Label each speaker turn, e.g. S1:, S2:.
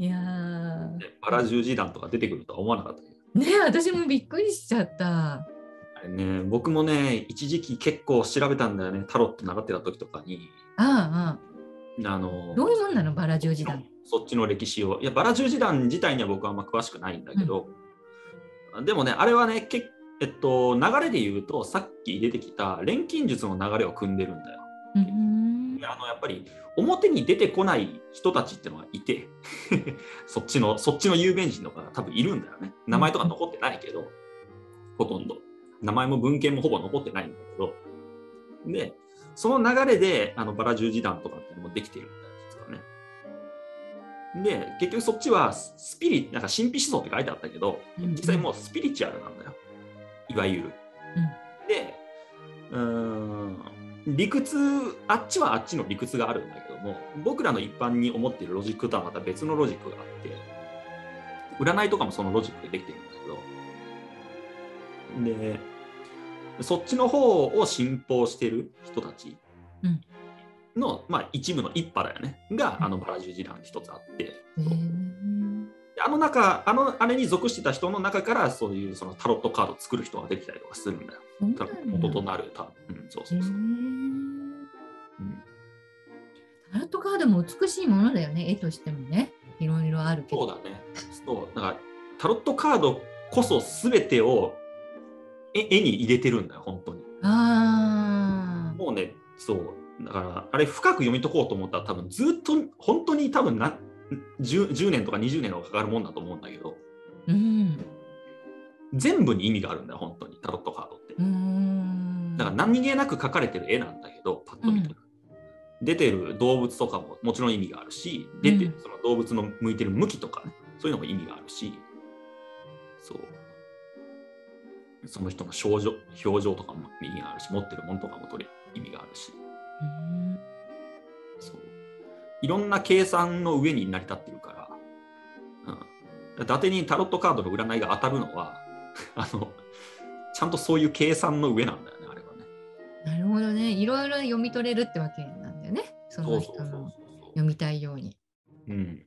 S1: いやー
S2: ねバラ十字団とか出てくるとは思わなかった。
S1: ね私もびっくりしちゃった。
S2: あれね、僕もね、一時期結構調べたんだよね、タロット習ってた時とかに。
S1: あああ
S2: あの
S1: あどういうもんなの？バラ十字団。
S2: そっちの歴史を。いや、バラ十字団自体には僕はあんま詳しくないんだけど、でもね、あれはね、けえっと、流れで言うと、さっき出てきた錬金術の流れを組んでるんだよ。
S1: うーん
S2: あのやっぱり表に出てこない人たちってのがいて そっちのそっちの有名人とかが多分いるんだよね。名前とか残ってないけど、ほとんど。名前も文献もほぼ残ってないんだけど。でその流れであのバラ十字団とかっていうのもできてるんだよ実はね。で結局そっちはスピリなんか神秘思想って書いてあったけど実際もうスピリチュアルなんだよ。いわゆる、でうーん理屈あっちはあっちの理屈があるんだけども僕らの一般に思っているロジックとはまた別のロジックがあって占いとかもそのロジックでできてるんだけどでそっちの方を信奉してる人たちの、まあ、一部の一派だよねがあのバラ十字団に一つあって。
S1: へー。
S2: であの中あのあれに属してた人の中からそういうそのタロットカードを作る人ができたりとかするんだよ。
S1: だ
S2: 分元となる多分、うん、そうそうそう。
S1: タロットカードも美しいものだよね、絵としてもね。いろいろあるけど。
S2: そうだね。そう。だから、タロットカードこそ全てを絵絵に入れてるんだよ、本当に。
S1: ああ。
S2: もうね、そう。だから、あれ深く読み解こうと思ったら多分ずっと、本当に多分な 10, 10年とか20年はかかるもんだと思うんだけど、
S1: うん。
S2: 全部に意味があるんだよ、本当に、タロットカードって。だから何気なく描かれてる絵なんだけど、パッと見てる。出てる動物とかももちろん意味があるし、出て
S1: うん
S2: その動物の向いてる向きとかね、そういうのも意味があるし、そう。その人の表情表情とかも意味があるし、持ってるものとかも取れ意味があるし、
S1: うん。
S2: いろんな計算の上に成り立ってるから、うん。伊達にタロットカードの占いが当たるのは、あの、ちゃんとそういう計算の上なんだよね、あれはね。
S1: なるほどね。いろいろ読み取れるってわけなんだよね。その人の読みたいように。
S2: うん。